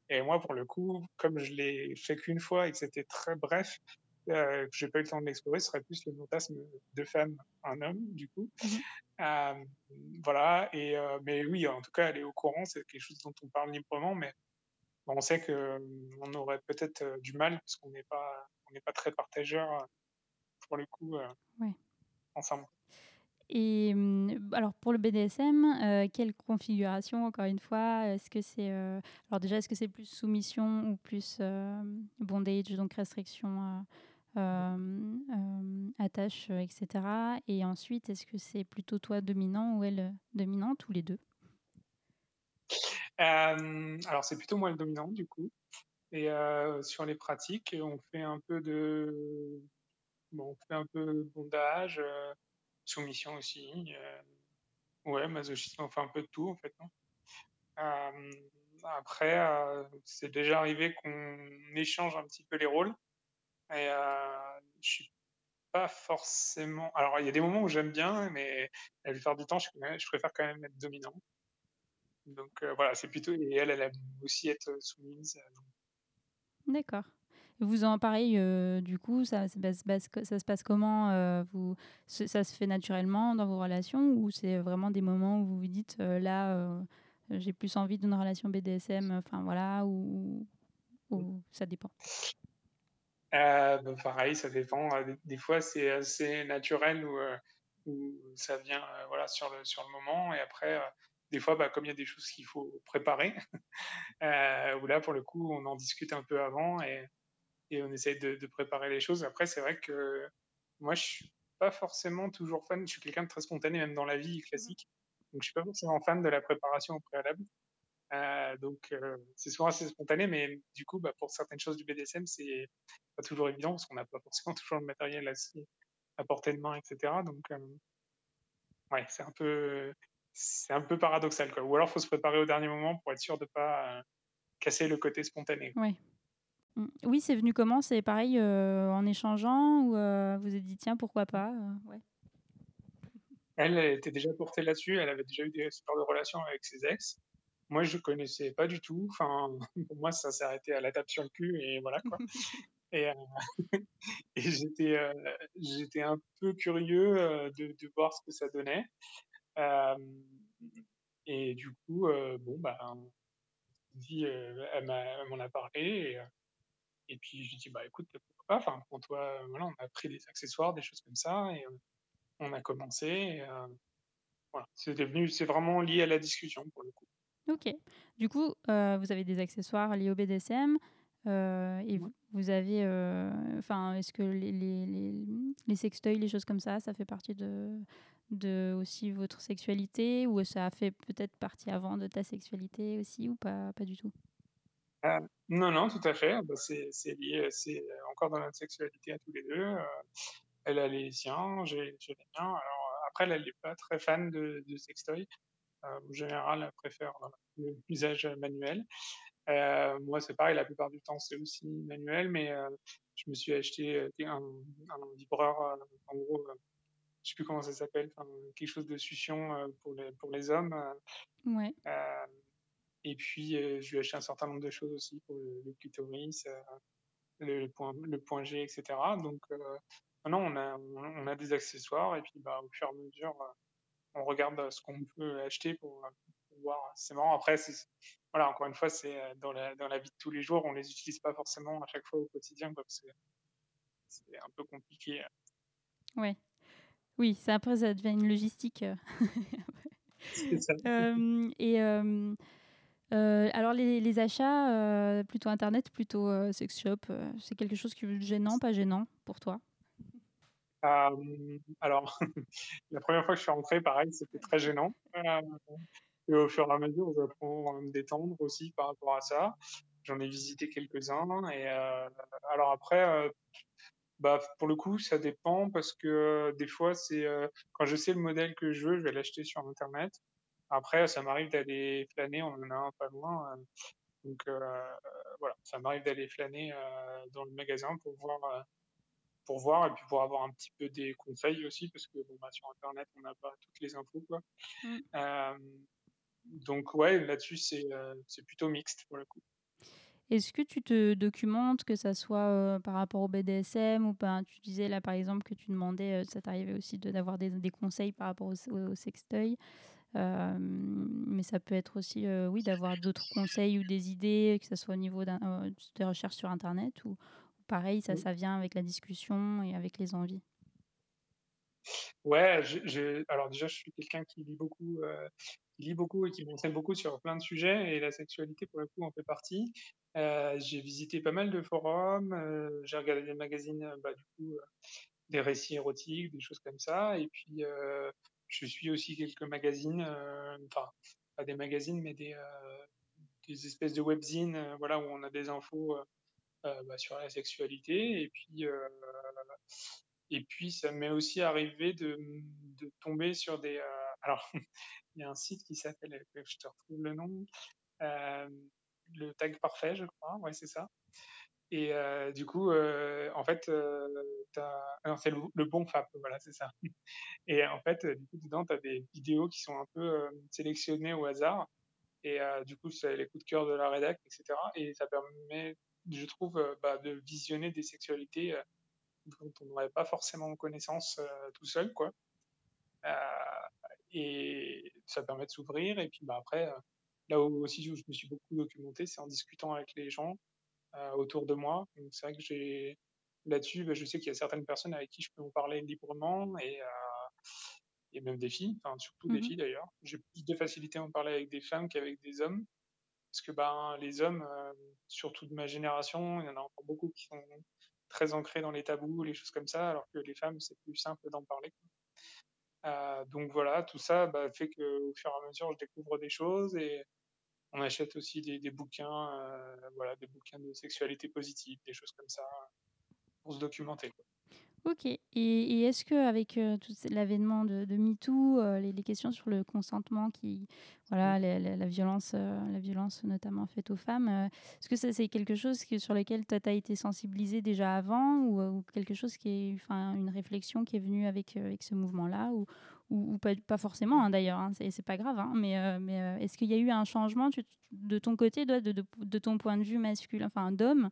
Et moi, pour le coup, comme je l'ai fait qu'une fois et que c'était très bref, euh, que j'ai pas eu le temps de l'explorer, ce serait plus le fantasme deux femmes, un homme, du coup. Mhm. Euh, voilà. Et euh, mais oui, en tout cas, elle est au courant. C'est quelque chose dont on parle librement, mais on sait que on aurait peut-être du mal parce qu'on n'est pas on n'est pas très partageurs euh, pour le coup euh, Ouais. ensemble. Et hum, alors pour le BDSM, euh, quelle configuration encore une fois Est-ce que c'est euh, alors déjà est-ce que c'est plus soumission ou plus euh, bondage donc restriction, attache, etc. Et ensuite est-ce que c'est plutôt toi dominant ou elle dominante ou les deux? Alors c'est plutôt moi le dominant du coup. Et sur les pratiques, on fait un peu de bon, on fait un peu bondage, euh, soumission aussi. euh, ouais, masochisme, on fait un peu de tout en fait. Euh, après, c'est déjà arrivé qu'on échange un petit peu les rôles. Et je suis pas forcément. Alors, il y a des moments où j'aime bien, mais la plupart du temps, je, préfère quand même être dominant. Donc voilà, c'est plutôt. Et elle, elle aime aussi être soumise. D'accord. Vous en pareil, euh, du coup, ça, se passe, comment euh, vous, Ça se fait naturellement dans vos relations ou c'est vraiment des moments où vous vous dites euh, là, j'ai plus envie d'une relation BDSM, enfin voilà, ou, ou ça dépend? Bah, pareil, ça dépend. Des, fois, c'est assez naturel où ça vient voilà, sur, le, sur le moment. Et après, des fois, bah, comme il y a des choses qu'il faut préparer, euh, où là, pour le coup, on en discute un peu avant et, et on essaye de, de préparer les choses. Après, c'est vrai que moi, je suis pas forcément toujours fan. Je suis quelqu'un de très spontané, même dans la vie classique. Donc, je suis pas forcément fan de la préparation au préalable. Euh, donc, euh, c'est souvent assez spontané, mais du coup, bah, pour certaines choses du BDSM, c'est pas toujours évident parce qu'on n'a pas forcément toujours le matériel à portée de main, etc. Donc, euh, ouais, c'est un peu, c'est un peu paradoxal, quoi. Ou alors, faut se préparer au dernier moment pour être sûr de pas casser le côté spontané. Ouais. Mm. Oui, c'est venu comment? C'est pareil euh, en échangeant ou euh, vous êtes dit tiens pourquoi pas euh, ouais. Elle, était déjà portée là-dessus. Elle avait déjà eu des super de relations avec ses ex. Moi, je connaissais pas du tout. Enfin, pour moi, ça s'est arrêté à la tape sur le cul et voilà quoi. et, et j'étais, j'étais un peu curieux de, de voir ce que ça donnait. Et du coup, bon, bah, dit, elle m'a- elle m'en a parlé et, et puis j'ai dit, bah écoute, pourquoi pas? Enfin, pour toi, voilà, on a pris des accessoires, des choses comme ça et euh, on a commencé. et, euh, voilà, c'est devenu, c'est vraiment lié à la discussion pour le coup. Ok. Du coup, euh, vous avez des accessoires liés au BDSM euh, et vous, vous avez, euh, enfin, est-ce que les, les, les, les sextoys, les choses comme ça, ça fait partie de, de aussi votre sexualité ou ça a fait peut-être partie avant de ta sexualité aussi ou pas, pas du tout? Euh, non, non, tout à fait. Bah, c'est, lié, c'est encore dans notre sexualité à tous les deux. Euh, elle a les siens, j'ai, les miens. Alors après, elle, elle n'est pas très fan de, de sextoy. en général, elles préfèrent l'usage manuel. moi, c'est pareil, la plupart du temps, c'est aussi manuel, mais je me suis acheté un, un vibreur, en gros, je sais plus comment ça s'appelle, quelque chose de succion pour les, pour les hommes. Ouais. Et puis, je lui ai acheté un certain nombre de choses aussi pour le, clitoris, le, point, le point G, etc. Donc, non, on a, on a des accessoires et puis bah, au fur et à mesure, on regarde ce qu'on peut acheter pour, voir. C'est marrant. Après, voilà, encore une fois, c'est dans la, dans la vie de tous les jours, on les utilise pas forcément à chaque fois au quotidien, parce que c'est un peu compliqué. Ouais. Oui, ça, après, ça devient une logistique. ça. et alors, les, achats, plutôt Internet, plutôt sex shop, c'est quelque chose qui est gênant, pas gênant pour toi? Alors, la première fois que je suis rentré, pareil, c'était très gênant. et au fur et à mesure, j'apprends à me détendre aussi par rapport à ça. J'en ai visité quelques-uns. Et alors après, bah, pour le coup, ça dépend parce que des fois, c'est quand je sais le modèle que je veux, je vais l'acheter sur Internet. Après, ça m'arrive d'aller flâner, on en a un pas loin. donc voilà, ça m'arrive d'aller flâner dans le magasin pour voir pour voir et puis pour avoir un petit peu des conseils aussi parce que bon, bah, sur internet on n'a pas toutes les infos quoi. Mmh. Euh, donc ouais là-dessus c'est euh, plutôt mixte pour le coup. Est-ce que tu te documentes, que ça soit euh, par rapport au BDSM ou pas? Tu disais là par exemple que tu demandais, ça t'arrivait aussi d'avoir des, des, conseils par rapport au, au sextoy. Mais ça peut être aussi, oui, d'avoir d'autres conseils ou des idées, que ce soit au niveau des recherches sur Internet ou, pareil, ça, ça vient avec la discussion et avec les envies Ouais, alors déjà, je suis quelqu'un qui lit beaucoup, euh, qui lit beaucoup et qui m'enseigne beaucoup sur plein de sujets, et la sexualité, pour le coup, en fait partie. Euh, j'ai visité pas mal de forums, euh, j'ai regardé des magazines, bah, du coup, des récits érotiques, des choses comme ça, et puis je suis aussi quelques magazines, enfin, pas des magazines, mais des, des espèces de webzines, voilà, où on a des infos euh, bah, sur la sexualité. Et puis, euh, et ça m'est aussi arrivé de, tomber sur des. Euh, alors, il y a un site qui s'appelle, je te retrouve le nom, le tag parfait, je crois, ouais, c'est ça. Et du coup, en fait, c'est le, bon FAP, voilà, c'est ça. Et en fait, du coup, dedans, tu as des vidéos qui sont un peu sélectionnées au hasard. Et du coup, c'est les coups de cœur de la rédac, etc. Et ça permet je trouve, euh, bah, de visionner des sexualités euh, dont on n'aurait pas forcément connaissance euh, tout seul, quoi. et ça permet de s'ouvrir. Et puis bah, après, là où aussi où je me suis beaucoup documenté, c'est en discutant avec les gens autour de moi. Donc c'est vrai que j'ai là-dessus, bah, je sais qu'il y a certaines personnes avec qui je peux en parler librement et, et même des filles, enfin surtout des mmh filles d'ailleurs. J'ai plus de facilité à en parler avec des femmes qu'avec des hommes parce que ben, les hommes, euh, surtout de ma génération, il y en a encore beaucoup qui sont très ancrés dans les tabous, les choses comme ça, alors que les femmes, c'est plus simple d'en parler. Euh, donc voilà, tout ça bah, fait qu'au fur et à mesure, je découvre des choses et on achète aussi des, bouquins, euh, voilà, des bouquins de sexualité positive, des choses comme ça, pour se documenter. Ok. Et, est-ce qu'avec avec tout l'avènement de, de MeToo, les, les, questions sur le consentement, qui, voilà, mmh. la, violence, la violence notamment faite aux femmes, est-ce que ça, c'est quelque chose que, sur lequel tu as, été sensibilisé déjà avant ou, quelque chose qui est, enfin, une réflexion qui est venue avec, avec ce mouvement-là ou, ou, pas, forcément hein, d'ailleurs, hein, c'est pas grave, hein, mais, euh, mais euh, est-ce qu'il y a eu un changement de ton côté, de, de, de, ton point de vue masculin, enfin d'homme,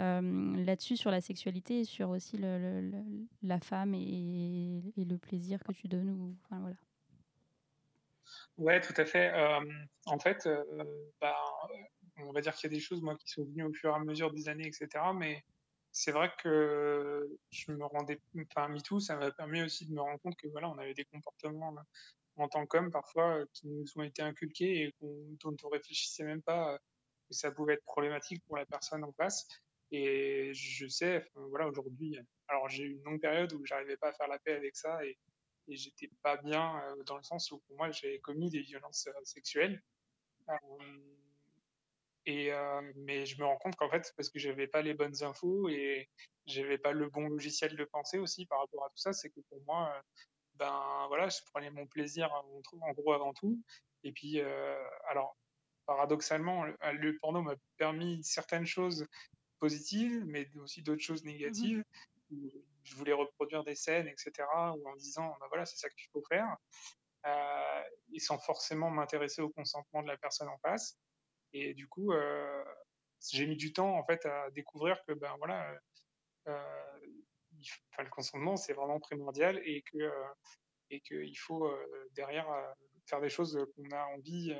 euh, là-dessus sur la sexualité et sur aussi la femme et, le plaisir que tu donnes ou, enfin, voilà. Ouais, tout à fait. en fait, bah, on va dire qu'il y a des choses moi qui sont venues au fur et à mesure des années, etc. Mais c'est vrai que je me rendais, enfin, MeToo, ça m'a permis aussi de me rendre compte que voilà, on avait des comportements euh, en tant qu'homme parfois euh, qui nous ont été inculqués et dont on réfléchissait même pas euh, que ça pouvait être problématique pour la personne en face. Et je sais, voilà, aujourd'hui, alors j'ai eu une longue période où j'arrivais pas à faire la paix avec ça et, et j'étais pas bien dans le sens où pour moi j'ai commis des violences sexuelles. Et, euh, mais je me rends compte qu'en fait, parce que j'avais pas les bonnes infos et j'avais pas le bon logiciel de pensée aussi par rapport à tout ça, c'est que pour moi, euh, ben voilà, je prenais mon plaisir en, gros avant tout. Et puis, alors, paradoxalement, le porno m'a permis certaines choses positives, mais aussi d'autres choses Mmh négatives. où Je voulais reproduire des scènes, etc., ou en disant, bah voilà, c'est ça qu'il faut faire, euh, et sans forcément m'intéresser au consentement de la personne en face. Et du coup, euh, j'ai mis du temps en fait à découvrir que ben voilà, euh, enfin, le consentement c'est vraiment primordial et que et qu'il faut derrière faire des choses qu'on a envie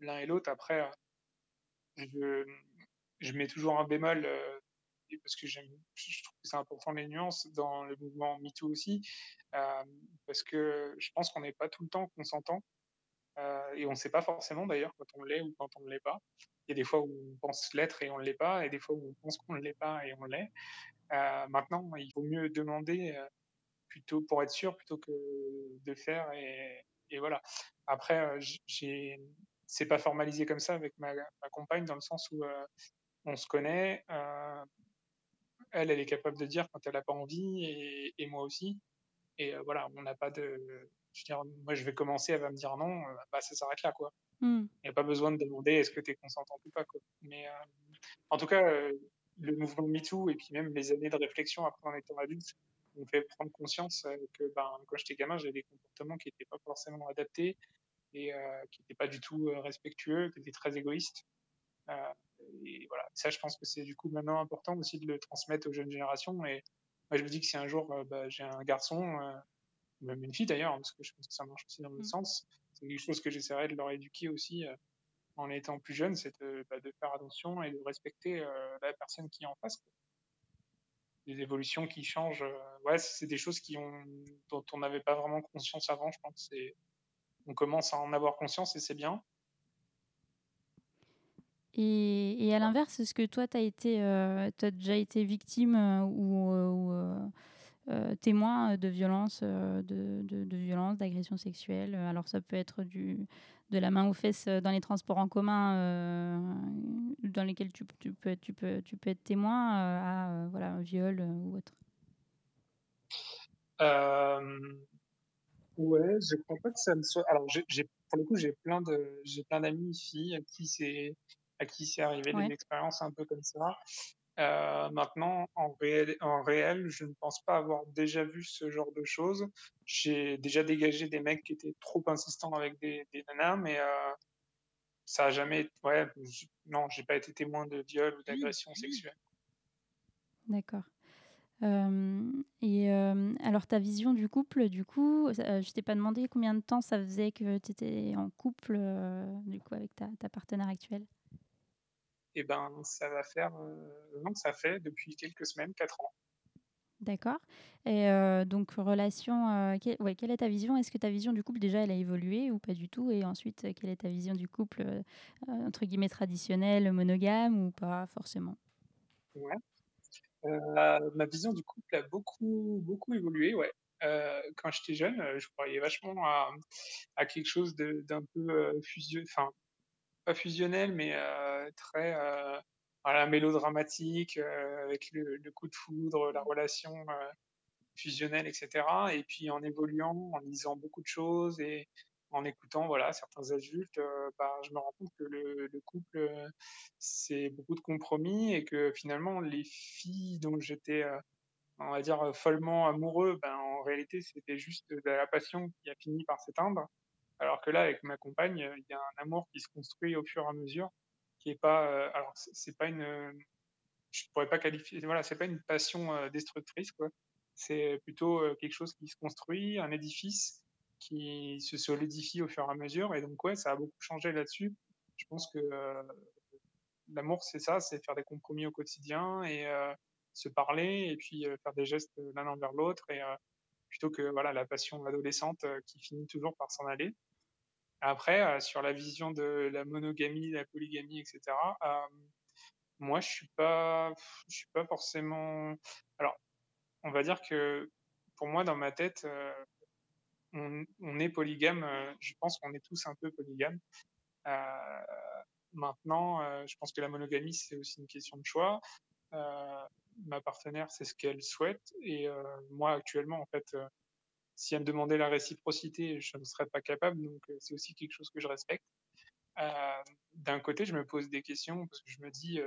l'un et l'autre. Après, je, mets toujours un bémol parce que j'aime, je trouve que c'est important les nuances dans le mouvement MeToo aussi, euh, parce que je pense qu'on n'est pas tout le temps consentant euh, et on ne sait pas forcément d'ailleurs quand on l'est ou quand on ne l'est pas. Il y a des fois où on pense l'être et on ne l'est pas, et des fois où on pense qu'on ne l'est pas et on l'est. Euh, maintenant, il vaut mieux demander plutôt pour être sûr plutôt que de faire et, voilà. Après, j'ai c'est pas formalisé comme ça avec ma, compagne dans le sens où on se connaît, euh, elle, elle est capable de dire quand elle n'a pas envie, et, moi aussi. Et euh, voilà, on n'a pas de. Je veux dire, moi, je vais commencer, elle va me dire non, euh, bah, ça s'arrête là, quoi. Il mm. n'y a pas besoin de demander est-ce que tu es consentante ou pas, quoi. Mais euh, en tout cas, euh, le mouvement MeToo et puis même les années de réflexion après en étant adulte m'ont fait prendre conscience que ben, quand j'étais gamin, j'avais des comportements qui n'étaient pas forcément adaptés et euh, qui n'étaient pas du tout respectueux, qui étaient très égoïstes. Et voilà, ça, je pense que c'est du coup maintenant important aussi de le transmettre aux jeunes générations. Et moi, je me dis que si un jour bah, j'ai un garçon, même une fille d'ailleurs, parce que je pense que ça marche aussi dans le mmh. sens, c'est quelque chose que j'essaierai de leur éduquer aussi euh, en étant plus jeune, c'est de, bah, de, faire attention et de respecter euh, la personne qui est en face. Quoi. Des évolutions qui changent, euh, ouais, c'est des choses qui ont, dont on n'avait pas vraiment conscience avant, je pense. Et on commence à en avoir conscience et c'est bien. Et, et, à l'inverse, est-ce que toi, tu as, as déjà été victime ou euh, témoin de violences, de, de, de violence, d'agression sexuelle Alors, ça peut être du, de la main aux fesses dans les transports en commun dans lesquels tu, tu, peux, tu, peux, tu peux être témoin à voilà, un viol ou autre. Ouais, je crois pas que ça me soit. Alors, j'ai, pour le coup, j'ai plein de, j'ai plein d'amis filles à qui c'est à qui c'est arrivé ouais. des expériences un peu comme ça. Euh, maintenant, en réel, en réel, je ne pense pas avoir déjà vu ce genre de choses. J'ai déjà dégagé des mecs qui étaient trop insistants avec des, des nanas, mais euh, ça a jamais. Ouais, je, non, j'ai pas été témoin de viol ou d'agression sexuelle. D'accord. Euh, et euh, alors ta vision du couple, du coup, euh, je t'ai pas demandé combien de temps ça faisait que tu étais en couple, du coup, avec ta, ta partenaire actuelle? Et eh ben ça va faire euh, non ça fait depuis quelques semaines quatre ans. D'accord. Et euh, donc relation euh, quelle, ouais, quelle est ta vision? Est-ce que ta vision du couple déjà elle a évolué ou pas du tout? Et ensuite quelle est ta vision du couple entre guillemets traditionnel monogame ou pas forcément? Ouais. Ma vision du couple a beaucoup beaucoup évolué ouais. Quand j'étais jeune je croyais vachement à, à quelque chose d'un peu fusion enfin pas fusionnel, mais euh, très euh, mélodramatique, euh, avec le, coup de foudre, la relation fusionnelle, etc. Et puis en évoluant, en lisant beaucoup de choses et en écoutant voilà certains adultes, bah, je me rends compte que le, le couple c'est beaucoup de compromis et que finalement les filles dont j'étais on va dire follement amoureux, ben en réalité c'était juste de la passion qui a fini par s'éteindre. Alors que là, avec ma compagne, il y a un amour qui se construit au fur et à mesure, qui est pas, euh, alors c'est pas une, je pourrais pas qualifier, voilà, c'est pas une passion euh, destructrice. C'est plutôt euh, quelque chose qui se construit, un édifice qui se solidifie au fur et à mesure. Et donc, ouais, ça a beaucoup changé là-dessus. Je pense que euh, l'amour, c'est ça, c'est faire des compromis au quotidien et euh, se parler et puis euh, faire des gestes l'un envers l'autre et plutôt que voilà la passion adolescente qui finit toujours par s'en aller. Après, euh, sur la vision de la monogamie, la polygamie, etc. Euh, moi, je suis pas, je suis pas forcément. Alors, on va dire que pour moi, dans ma tête, euh, on, est polygame. je pense qu'on est tous un peu polygames. maintenant, je pense que la monogamie, c'est aussi une question de choix. ma partenaire, c'est ce qu'elle souhaite, et moi, actuellement, en fait si elle me demandait la réciprocité, je ne serais pas capable, donc c'est aussi quelque chose que je respecte. D'un côté, je me pose des questions parce que je me dis,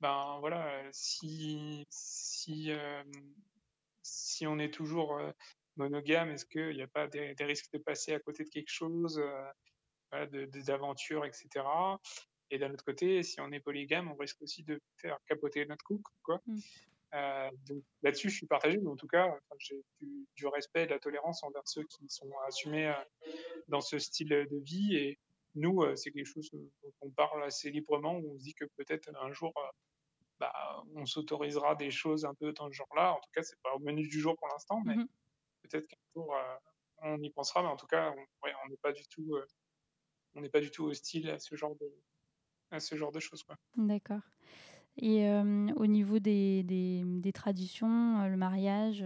ben voilà, si si si on est toujours monogame, est-ce qu'il n'y a pas des, risques de passer à côté de quelque chose, d'aventures, etc. Et d'un autre côté, si on est polygame, on risque aussi de faire capoter notre couple, quoi. Mmh. Euh, donc là-dessus, je suis partagé, mais en tout cas, j'ai du, respect et de la tolérance envers ceux qui sont assumés euh, dans ce style de vie. Et nous, euh, c'est quelque chose dont on parle assez librement, où on se dit que peut-être un jour, bah, on s'autorisera des choses un peu dans ce genre-là. En tout cas, c'est pas au menu du jour pour l'instant, mais mmh peut-être qu'un jour, on y pensera. Mais en tout cas, on n'est pas du tout, on n'est pas du tout hostile à ce genre de, à ce genre de choses. D'accord. Et au niveau des, des, des traditions, le mariage,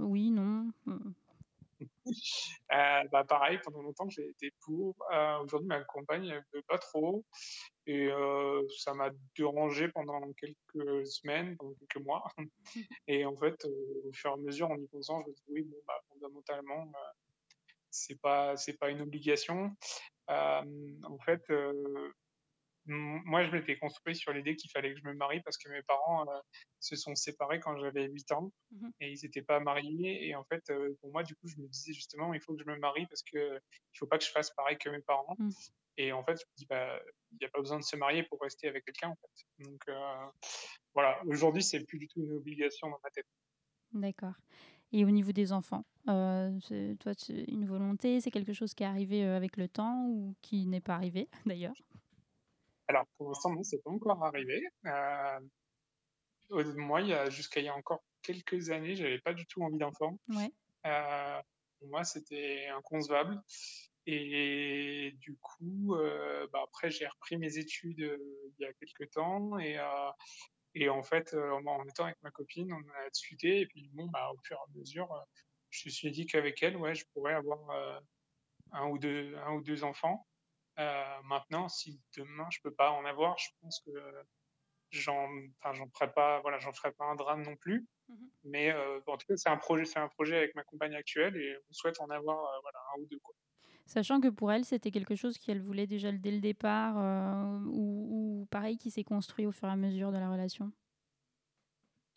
oui, non bah pareil, pendant longtemps j'ai été pour. Aujourd'hui, ma compagne ne veut pas trop. Et ça m'a dérangé pendant quelques semaines, pendant quelques mois. Et en fait, au fur et à mesure, en y pensant, je me dis oui, bon, bah, fondamentalement, c'est pas, c'est pas une obligation. en fait, moi, je m'étais construit sur l'idée qu'il fallait que je me marie parce que mes parents euh, se sont séparés quand j'avais 8 ans mmh et ils n'étaient pas mariés. Et en fait, euh, pour moi, du coup, je me disais justement, il faut que je me marie parce que il faut pas que je fasse pareil que mes parents. Mmh. Et en fait, je me dis, bah, il n'y a pas besoin de se marier pour rester avec quelqu'un, en fait. Donc, euh, voilà. Aujourd'hui, c'est plus du tout une obligation dans ma tête. D'accord. Et au niveau des enfants, toi, une volonté, c'est quelque chose qui est arrivé avec le temps ou qui n'est pas arrivé d'ailleurs? Alors, pour l'instant, non, c'est pas encore arrivé. Euh, moi, jusqu'à il y a encore quelques années, j'avais pas du tout envie d'enfant. Ouais. Euh, pour moi, c'était inconcevable. Et du coup, euh, bah, après, j'ai repris mes études il y a quelques temps. Et, et en fait, en étant avec ma copine, on a discuté. Et puis, bon, bah, au fur et à mesure, je me suis dit qu'avec elle, ouais, je pourrais avoir un, ou deux, un ou deux enfants. Euh, maintenant, si demain je peux pas en avoir, je pense que j'en, enfin, j'en ferai pas, voilà, j'en ferai pas un drame non plus. Mmh Mais euh, en tout cas, c'est un projet, c'est un projet avec ma compagne actuelle et on souhaite en avoir, euh, voilà, un ou deux quoi. Sachant que pour elle, c'était quelque chose qu'elle voulait déjà dès le départ, ou, ou, pareil, qui s'est construit au fur et à mesure de la relation?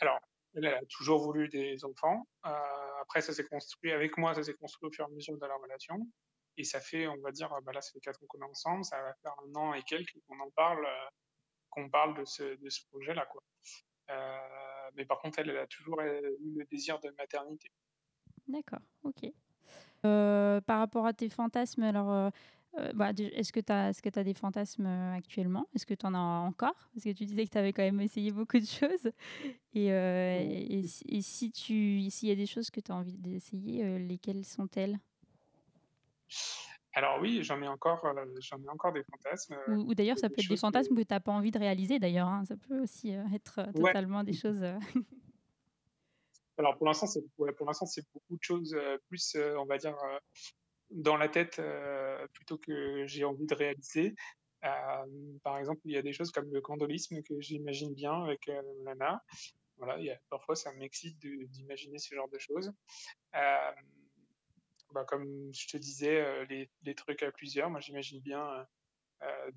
Alors, elle a toujours voulu des enfants. après, ça s'est construit avec moi, ça s'est construit au fur et à mesure de la relation. Et ça fait, on va dire, bah là, ça fait quatre ans qu'on est ensemble, ça va faire un an et quelques qu'on en parle, euh, qu'on parle de ce, de ce projet-là, quoi. Euh, mais par contre, elle, elle, a toujours eu le désir de maternité. D'accord, ok. Euh, par rapport à tes fantasmes, alors, bah, est-ce que tu as, est as, des fantasmes actuellement? Est-ce que tu en as encore? Parce que tu disais que tu avais quand même essayé beaucoup de choses. Et, et, et, si tu s'il y a des choses que tu as envie d'essayer, lesquelles sont-elles? Alors oui, j'en ai encore, euh, j'en ai encore des fantasmes. Euh, ou, d'ailleurs, ça peut être des fantasmes que, tu n'as pas envie de réaliser d'ailleurs. Hein. Ça peut aussi euh, être totalement des choses. Alors pour l'instant, c'est pour l'instant c'est beaucoup de choses plus, on va dire, dans la tête plutôt que j'ai envie de réaliser. par exemple, il y a des choses comme le candolisme que j'imagine bien avec Lana. Voilà, il y a, parfois ça m'excite d'imaginer ce genre de choses. Bah, comme je te disais, euh, les, trucs à plusieurs, moi j'imagine bien euh, euh,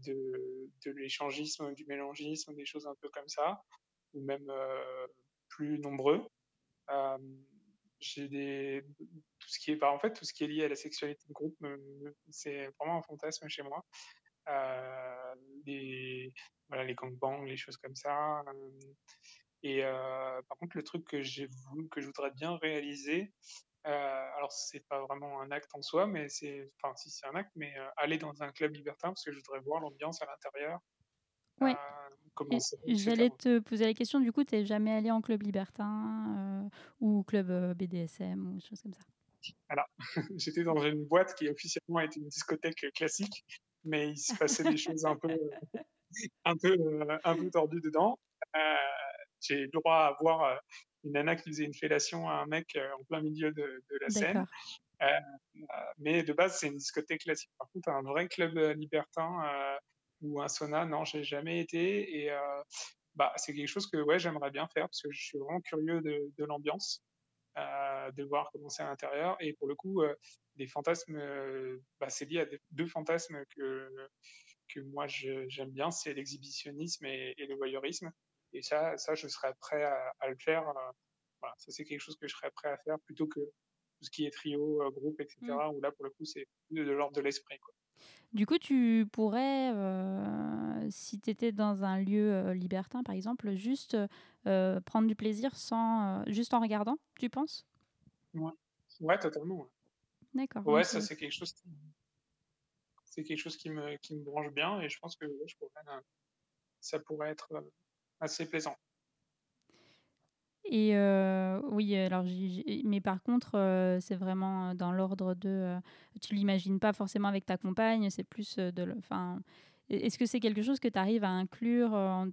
de, l'échangisme, du mélangisme, des choses un peu comme ça, ou même plus nombreux. tout ce qui est bah, en fait tout ce qui est lié à la sexualité de groupe c'est vraiment un fantasme chez moi les voilà les gangbangs les choses comme ça et par contre le truc que je voudrais bien réaliser alors, c'est pas vraiment un acte en soi, mais c'est, enfin, si c'est un acte, mais euh, aller dans un club libertin parce que je voudrais voir l'ambiance à l'intérieur. Oui. Euh, j'allais te poser la question, du coup, tu n'es jamais allé en club libertin ou club BDSM ou choses comme ça? Alors, j'étais dans une boîte qui officiellement était une discothèque classique, mais il se passait des choses un peu, un peu, un peu tordues dedans. j'ai le droit à voir une nana qui faisait une fellation à un mec euh, en plein milieu de, la scène. Euh, mais de base, c'est une discothèque classique. Par contre, un vrai club euh, libertin ou un sauna, non, j'ai jamais été. Et bah, c'est quelque chose que ouais, j'aimerais bien faire parce que je suis vraiment curieux de, l'ambiance. de voir comment c'est à l'intérieur. Et pour le coup, des fantasmes, bah, c'est lié à deux fantasmes que, que moi j'aime bien, c'est l'exhibitionnisme et, le voyeurisme. Et ça, ça je serais prêt à, le faire. voilà, ça c'est quelque chose que je serais prêt à faire plutôt que tout ce qui est trio, groupe, etc. Mmh. Où là, pour le coup, c'est de, l'ordre de l'esprit. Du coup, tu pourrais, euh, si tu étais dans un lieu euh, libertin, par exemple, juste euh, prendre du plaisir sans, juste en regardant, tu penses? Ouais. ouais, totalement. D'accord. Ouais, ça c'est quelque chose qui, c'est quelque chose qui me, qui me branche bien et je pense que je pourrais, ça pourrait être assez plaisant. Et euh, oui, alors mais par contre, euh, c'est vraiment dans l'ordre de. Euh, tu l'imagines pas forcément avec ta compagne, c'est plus de. Enfin, est-ce que c'est quelque chose que tu arrives à inclure en,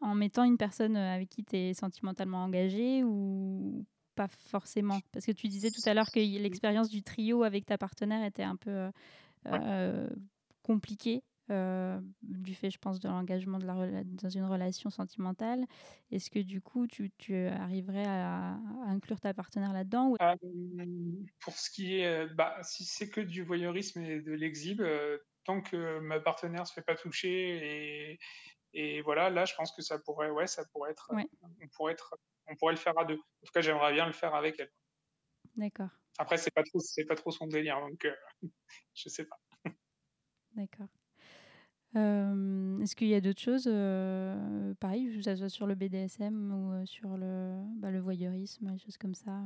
en, mettant une personne avec qui tu es sentimentalement engagé ou pas forcément? Parce que tu disais tout à l'heure que l'expérience du trio avec ta partenaire était un peu compliquée. Euh, du fait, je pense, de l'engagement de la dans une relation sentimentale. Est-ce que du coup, tu, tu arriverais à, inclure ta partenaire là-dedans ou... Euh, pour ce qui est, euh, bah, si c'est que du voyeurisme et de l'exhibe, tant que ma partenaire se fait pas toucher et, et voilà, là, je pense que ça pourrait, ouais, ça pourrait être, on pourrait être, on pourrait le faire à deux. En tout cas, j'aimerais bien le faire avec elle. D'accord. Après, c'est pas trop, c'est pas trop son délire, donc je sais pas. D'accord. Est-ce qu'il y a d'autres choses, pareil, que ça soit sur le BDSM ou sur le, bah, le voyeurisme, des choses comme ça?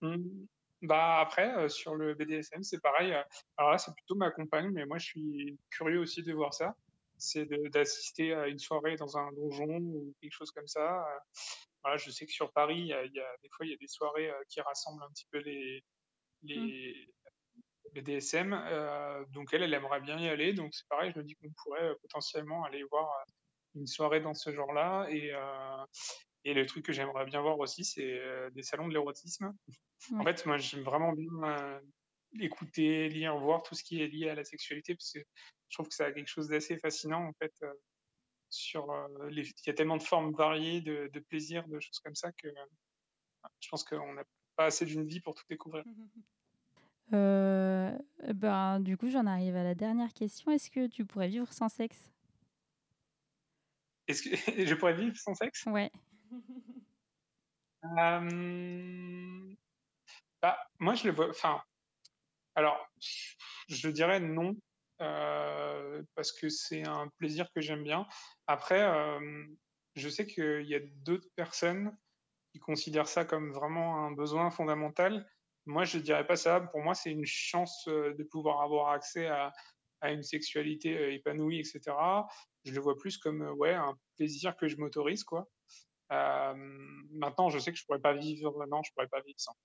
Mmh. Bah après, sur le BDSM, c'est pareil. Alors là, c'est plutôt ma compagne, mais moi, je suis curieux aussi de voir ça. C'est d'assister à une soirée dans un donjon ou quelque chose comme ça. Voilà, je sais que sur Paris, il y a, des fois, il y a des soirées qui rassemblent un petit peu les, mmh. Les, BDSM. Euh, donc elle, elle aimerait bien y aller. Donc c'est pareil, je me dis qu'on pourrait euh, potentiellement aller voir euh, une soirée dans ce genre-là. Et, et le truc que j'aimerais bien voir aussi, c'est des salons de l'érotisme. En fait, moi, j'aime vraiment bien écouter, lire, voir tout ce qui est lié à la sexualité, parce que je trouve que ça a quelque chose d'assez fascinant, en fait. sur les... Il y a tellement de formes variées, de, de plaisir, de choses comme ça, que je pense qu'on n'a pas assez d'une vie pour tout découvrir. Euh, ben, du coup, j'en arrive à la dernière question. Est-ce que tu pourrais vivre sans sexe? Est-ce que je pourrais vivre sans sexe? Ouais. Euh, bah, moi, je le vois. Enfin, alors, je dirais non. Euh, parce que c'est un plaisir que j'aime bien. Après, je sais qu'il y a d'autres personnes qui considèrent ça comme vraiment un besoin fondamental moi, je dirais pas ça. Pour moi, c'est une chance euh, de pouvoir avoir accès à, à une sexualité euh, épanouie, etc. Je le vois plus comme euh, ouais un plaisir que je m'autorise, quoi. Euh, maintenant, je sais que je pourrais pas vivre. Non, je pourrais pas vivre sans.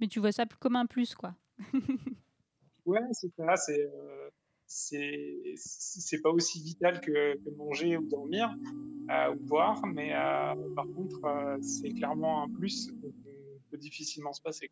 Mais tu vois ça comme un plus, quoi. ouais, c'est ça. C'est euh, c'est pas aussi vital que, que, manger ou dormir euh, ou boire, mais par contre, c'est clairement un plus difficilement se passer.